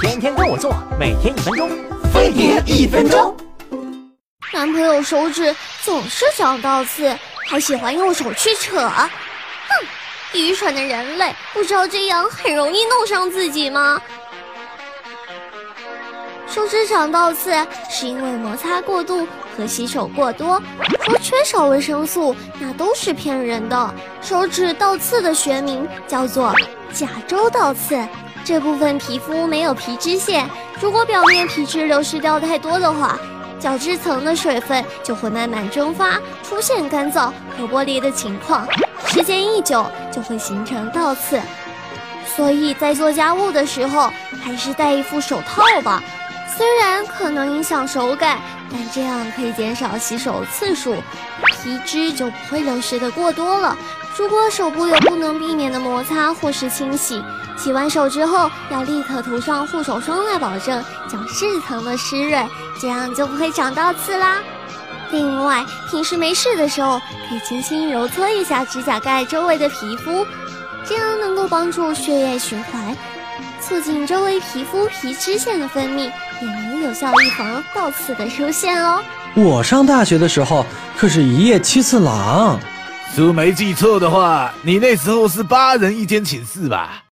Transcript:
天天跟我做，每天一分钟，飞碟一分钟。男朋友手指总是长倒刺，还喜欢用手去扯。哼，愚蠢的人类，不知道这样很容易弄伤自己吗？手指长倒刺是因为摩擦过度和洗手过多，说缺少维生素那都是骗人的。手指倒刺的学名叫做甲周倒刺，这部分皮肤没有皮脂腺，如果表面皮脂流失掉太多的话，角质层的水分就会慢慢蒸发，出现干燥和剥离的情况，时间一久就会形成倒刺。所以在做家务的时候，还是戴一副手套吧。虽然可能影响手感，但这样可以减少洗手次数，皮脂就不会流失的过多了。如果手部有不能避免的摩擦或是清洗，洗完手之后要立刻涂上护手霜来保证角质层的湿润，这样就不会长倒刺啦。另外，平时没事的时候可以轻轻揉搓一下指甲盖周围的皮肤，这样能够帮助血液循环，促进周围皮肤皮脂腺的分泌。也能有效预防倒刺的出现哦。我上大学的时候可是一夜七次郎，叔没记错的话，你那时候是八人一间寝室吧？